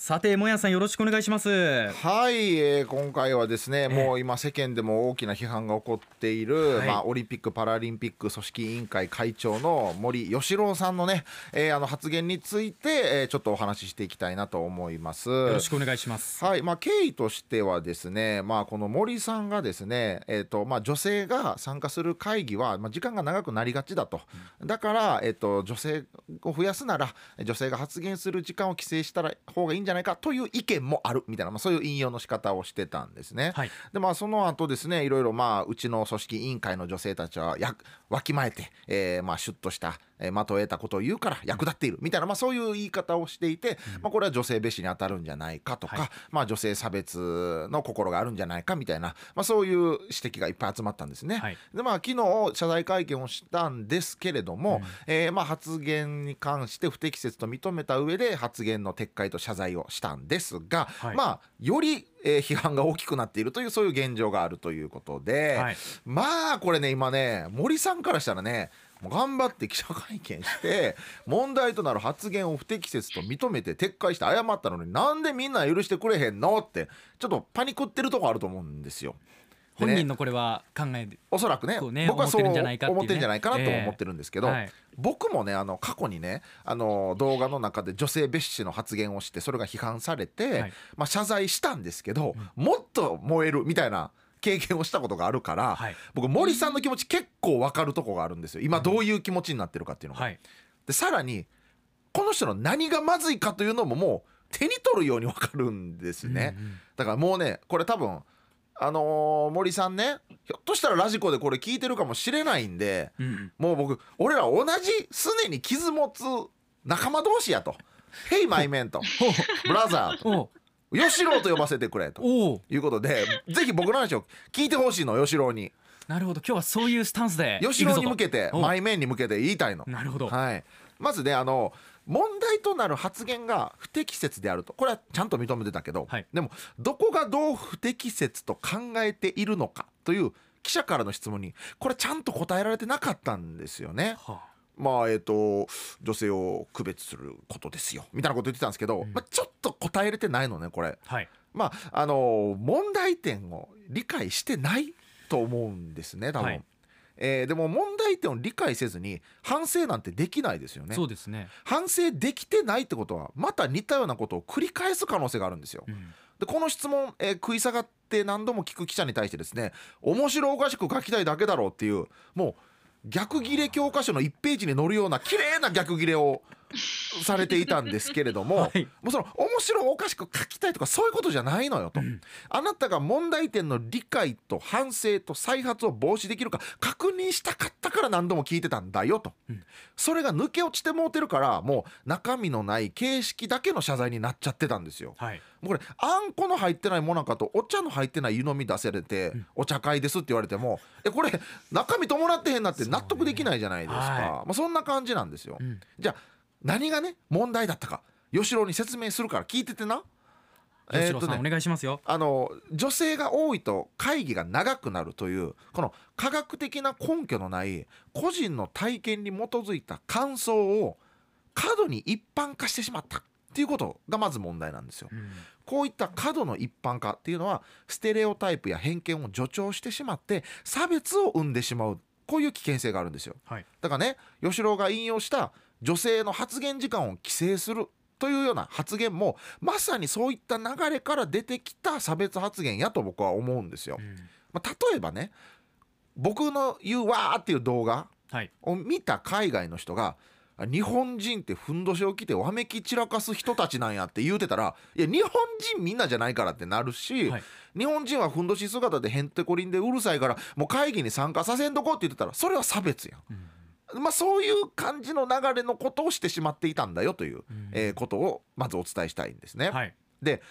さてもやさんよろしくお願いします。はい、えー今回はですね、もう今世間でも大きな批判が起こっている、はい。まあ、オリンピック・パラリンピック組織委員会会長の森喜朗さんのね、えーあの発言について、えーちょっとお話ししていきたいなと思います。よろしくお願いします。はいまあ、経緯としてはですね、まあ、この森さんがですね、えーとまあ、女性が参加する会議は、まあ、時間が長くなりがちだと、だから、えー、と女性を増やすなら女性が発言する時間を規制したら方がいいんじゃないかという意見もあるみたいな、まあ、そういう引用の仕方をしてたんですね。はい。でまあその後ですねいろいろまあうちの組織委員会の女性たちはやわきまえて、えーまあシュッとした、えー、的を得たことを言うから役立っているみたいな、まあ、そういう言い方をしていて、まあ、これは女性蔑視に当たるんじゃないかとか、はい。まあ、女性差別の心があるんじゃないかみたいな、まあ、そういう指摘がいっぱい集まったんですね。はい。でまあ昨日謝罪会見をしたんですけれども、えーまあ発言に関して不適切と認めた上で発言の撤回と謝罪をしたんですが、はいまあより、えー批判が大きくなっているというそういう現状があるということで、はいまあこれね今ね森さんからしたらねもう頑張って記者会見して 問題となる発言を不適切と認めて撤回して謝ったのになんでみんな許してくれへんのってちょっとパニクってるとこあると思うんですよ。本人のこれは考えでおそらくねね僕はそう思ってるんじゃないかなと思ってるんですけど、ええ。はい。僕もねあの過去にねあの動画の中で女性蔑視の発言をしてそれが批判されて、はい。まあ、謝罪したんですけど、もっと燃えるみたいな経験をしたことがあるから、はい。僕森さんの気持ち結構分かるとこがあるんですよ。今どういう気持ちになってるかっていうのが。はい。でさらにこの人の何がまずいかというのももう手に取るように分かるんですね。うんうん。だからもうねこれ多分あのー森さんねひょっとしたらラジコでこれ聞いてるかもしれないんでうんうん。もう僕俺ら同じすねに傷持つ仲間同士やと「ヘイマイメン」と「ブラザー」と。お「吉郎」と呼ばせてくれと。いうことでぜひ僕の話を聞いてほしいの吉郎に。なるほど。今日はそういうスタンスで吉郎に向けてマイメンに向けて言いたいの。おなるほど。はい、まずねあの問題となる発言が不適切であると。これはちゃんと認めてたけど、はい。でもどこがどう不適切と考えているのかという記者からの質問にこれちゃんと答えられてなかったんですよね。はまあえっ、と女性を区別することですよ。みたいなこと言ってたんですけど、うん。まあ、ちょっと答えれてないのねこれ。あはい。まああの問題点を理解してないと思うんですね多分。はいえーでも問題点を理解せずに反省なんてできないですよね。そうですね。反省できてないってことはまた似たようなことを繰り返す可能性があるんですよ。うん。でこの質問、えー食い下がって何度も聞く記者に対してですね面白おかしく書きたいだけだろうっていうもう逆切れ教科書の1ページに載るような綺麗な逆切れをされていたんですけれども、はい。もうその面白おかしく書きたいとかそういうことじゃないのよと、うん。あなたが問題点の理解と反省と再発を防止できるか確認したかったから何度も聞いてたんだよと、うん。それが抜け落ちてもうてるからもう中身のない形式だけの謝罪になっちゃってたんですよ。はい。もうこれあんこの入ってないもなかとお茶の入ってない湯飲み出せれて、ん。お茶会ですって言われてもえこれ中身伴ってへんなって納得できないじゃないですか、そうねはい。まあ、そんな感じなんですよ。うん。じゃあ何がね問題だったか吉郎に説明するから聞いててな。えーっとねお願いしますよあの女性が多いと会議が長くなるというこの科学的な根拠のない個人の体験に基づいた感想を過度に一般化してしまったっていうことがまず問題なんですよ。うんこういった過度の一般化っていうのはステレオタイプや偏見を助長してしまって差別を生んでしまうこういう危険性があるんですよ。はいだからね吉郎が引用した女性の発言時間を規制するというような発言もまさにそういった流れから出てきた差別発言やと僕は思うんですよ。うんまあ、例えばね僕の言うわーっていう動画はいを見た海外の人があ日本人ってふんどしを着てわめき散らかす人たちなんやって言うてたらいや日本人みんなじゃないからってなるし、はい日本人はふんどし姿でへんてこりんでうるさいからもう会議に参加させんとこって言ってたらそれは差別やん。うんまあ、そういう感じの流れのことをしてしまっていたんだよという、うんえーことをまずお伝えしたいんですね。はいで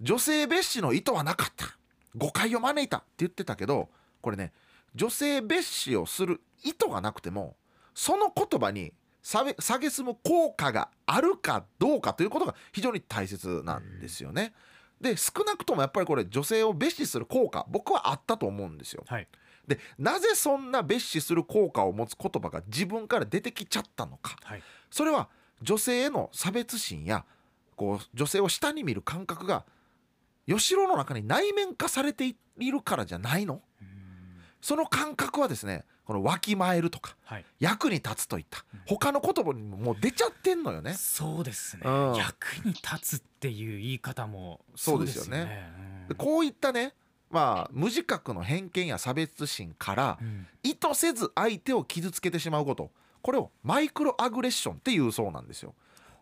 女性蔑視の意図はなかった誤解を招いたって言ってたけどこれね女性蔑視をする意図がなくてもその言葉に下げ蔑む効果があるかどうかということが非常に大切なんですよね。で少なくともやっぱりこれ女性を蔑視する効果僕はあったと思うんですよ。はいでなぜそんな蔑視する効果を持つ言葉が自分から出てきちゃったのか。はい。それは女性への差別心やこう女性を下に見る感覚が吉郎の中に内面化されているからじゃないの？その感覚はですねこのわきまえるとか、はい、役に立つといった他の言葉にももう出ちゃってんのよね。そうですね、うん、役に立つっていう言い方もそうですよね。よね。うん、こういったねまあ無自覚の偏見や差別心から、意図せず相手を傷つけてしまうこと。これをマイクロアグレッションっていうそうなんですよ。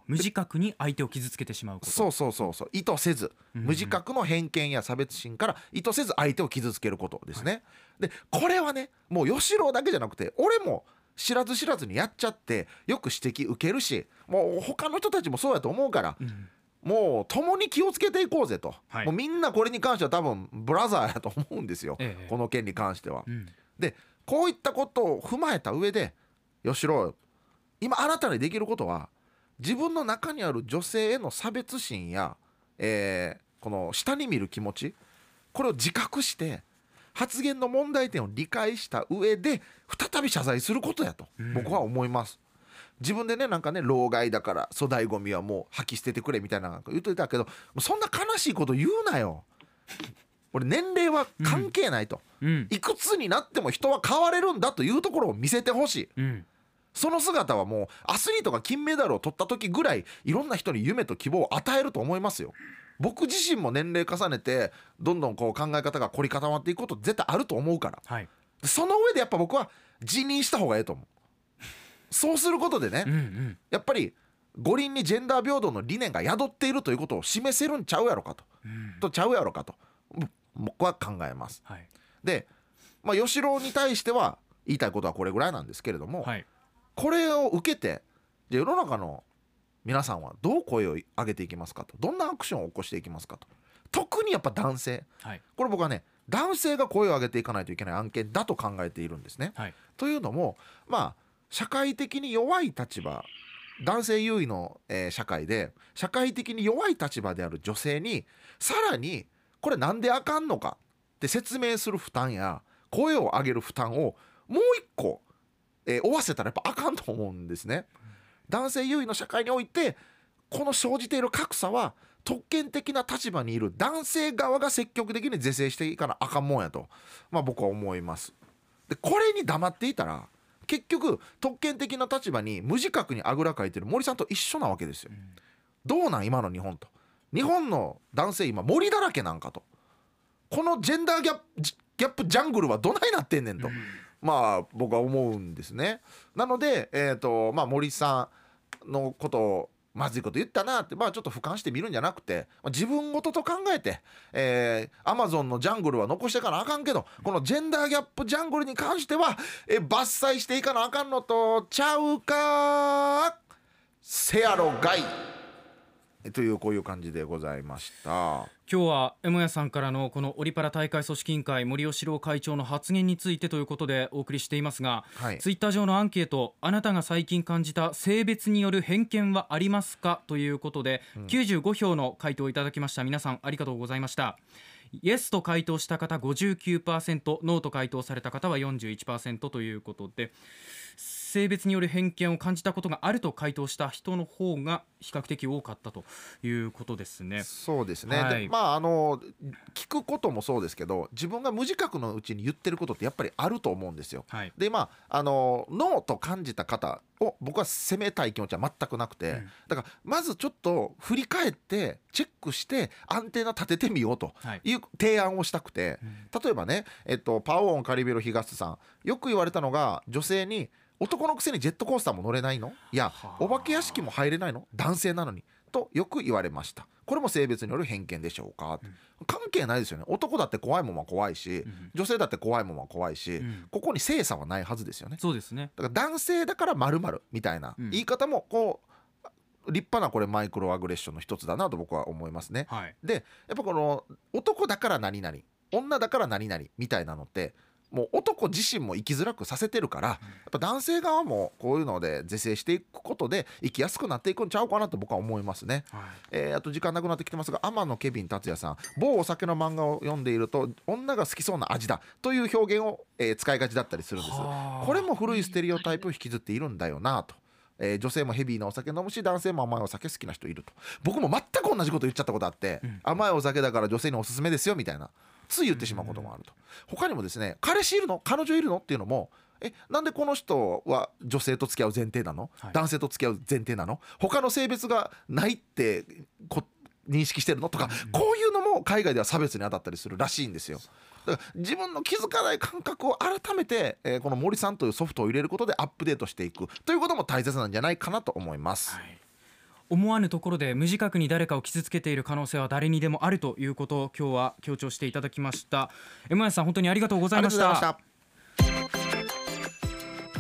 無自覚に相手を傷つけてしまうこと。そうそうそうそう。意図せず、無自覚の偏見や差別心から意図せず相手を傷つけることですね、はい、でこれはねもう吉郎だけじゃなくて俺も知らず知らずにやっちゃってよく指摘受けるしもう他の人たちもそうやと思うから、うん、もう共に気をつけていこうぜと、はい、もうみんなこれに関しては多分ブラザーやと思うんですよ、ええ、この件に関しては。うん、でこういったことを踏まえた上で吉郎今あなたにできることは自分の中にある女性への差別心や、えー、この下に見る気持ちこれを自覚して発言の問題点を理解した上で再び謝罪することやと僕は思います。自分でねなんかね老害だから粗大ごみはもう吐き捨ててくれみたいな言ってたけどそんな悲しいこと言うなよ。俺年齢は関係ないと、うん、いくつになっても人は変われるんだというところを見せてほしい。うんその姿はもうアスリートが金メダルを取った時ぐらいいろんな人に夢と希望を与えると思いますよ。僕自身も年齢重ねてどんどんこう考え方が凝り固まっていくこと絶対あると思うから、はい、その上でやっぱ僕は辞任した方がええと思う。そうすることでね、うんうん、やっぱり五輪にジェンダー平等の理念が宿っているということを示せるんちゃうやろかと、うん、とちゃうやろかと。僕は考えます。はい、で、まあ、吉郎に対しては言いたいことはこれぐらいなんですけれども、はい。これを受けて世の中の皆さんはどう声を上げていきますかと。どんなアクションを起こしていきますかと。特にやっぱ男性、はい、これ僕はね男性が声を上げていかないといけない案件だと考えているんですね。はい、というのもまあ社会的に弱い立場男性優位の、えー、社会で社会的に弱い立場である女性にさらにこれなんであかんのかって説明する負担や声を上げる負担をもう一個えー、負わせたらやっぱあかんと思うんですね。男性優位の社会においてこの生じている格差は特権的な立場にいる男性側が積極的に是正していかなあかんもんやと、まあ、僕は思います。でこれに黙っていたら結局特権的な立場に無自覚にあぐらかいてる森さんと一緒なわけですよ。どうなん今の日本と。日本の男性今森だらけなんかと。このジェンダーギャップギャップジャングルはどないなってんねんと。まあ僕は思うんですね。なので、えーとまあ、森さんのことをまずいこと言ったなって、まあ、ちょっと俯瞰してみるんじゃなくて、まあ、自分事と考えて、えー、アマゾンのジャングルは残していかなあかんけどこのジェンダーギャップジャングルに関しては、えー、伐採していかなあかんのとちゃうか？せやろがい。というこういう感じでございました。今日はエモヤさんからのこのオリパラ大会組織委員会森喜朗会長の発言についてということでお送りしていますが、はい、ツイッター上のアンケートあなたが最近感じた性別による偏見はありますかということで、うん、95票の回答をいただきました。皆さんありがとうございました。イエスと回答した方59%ノーと回答された方は41%ということで性別による偏見を感じたことがあると回答した人の方が比較的多かったということですね。そうですね、はい、まああの聞くこともそうですけど自分が無自覚のうちに言ってることってやっぱりあると思うんですよ。はい、でまああのノーと感じた方を僕は責めたい気持ちは全くなくて、うん、だからまずちょっと振り返ってチェックしてアンテナ立ててみようとい。う提案をしたくて、はい、例えばね、えっと、パオオンカリビロ東さん。よく言われたのが女性に男のくせにジェットコースターも乗れないの？いやお化け屋敷も入れないの？男性なのに。とよく言われました。これも性別による偏見でしょうか、うん、関係ないですよね。男だって怖いもんは怖いし、うん、女性だって怖いもんは怖いし、うん、ここに性差はないはずですよね。そうですね。だから男性だからまるみたいな言い方もこう立派なこれマイクロアグレッションの一つだなと僕は思いますね、はい、でやっぱこの男だから何々女だから何々みたいなのってもう男自身も生きづらくさせてるからやっぱ男性側もこういうので是正していくことで生きやすくなっていくんちゃうかなと僕は思いますね、はい、えー、あと時間なくなってきてますが天野ケビン達也さん某お酒の漫画を読んでいると女が好きそうな味だという表現を、えー、使いがちだったりするんです。これも古いステレオタイプを引きずっているんだよなと。えー、女性もヘビーなお酒飲むし男性も甘いお酒好きな人いると。僕も全く同じこと言っちゃったことあって、うん、甘いお酒だから女性におすすめですよみたいなつい言ってしまうこともあると、他にもですね彼氏いるの？彼女いるの？っていうのもえなんでこの人は女性と付き合う前提なの、はい、男性と付き合う前提なの？他の性別がないって認識してるの？とか、うん、こういうのも海外では差別に当たったりするらしいんですよ。だから自分の気づかない感覚を改めて、えー、この森さんというソフトを入れることでアップデートしていくということも大切なんじゃないかなと思います。はい思わぬところで無自覚に誰かを傷つけている可能性は誰にでもあるということを今日は強調していただきました。M やさん本当にありがとうございました。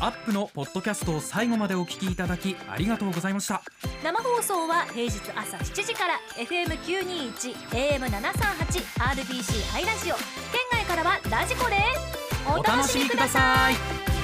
アップのポッドキャストを最後までお聞きいただきありがとうございました。生放送は平日朝7時から FM921 AM738 RBC ハイラジオ。県外からはラジコですお楽しみください。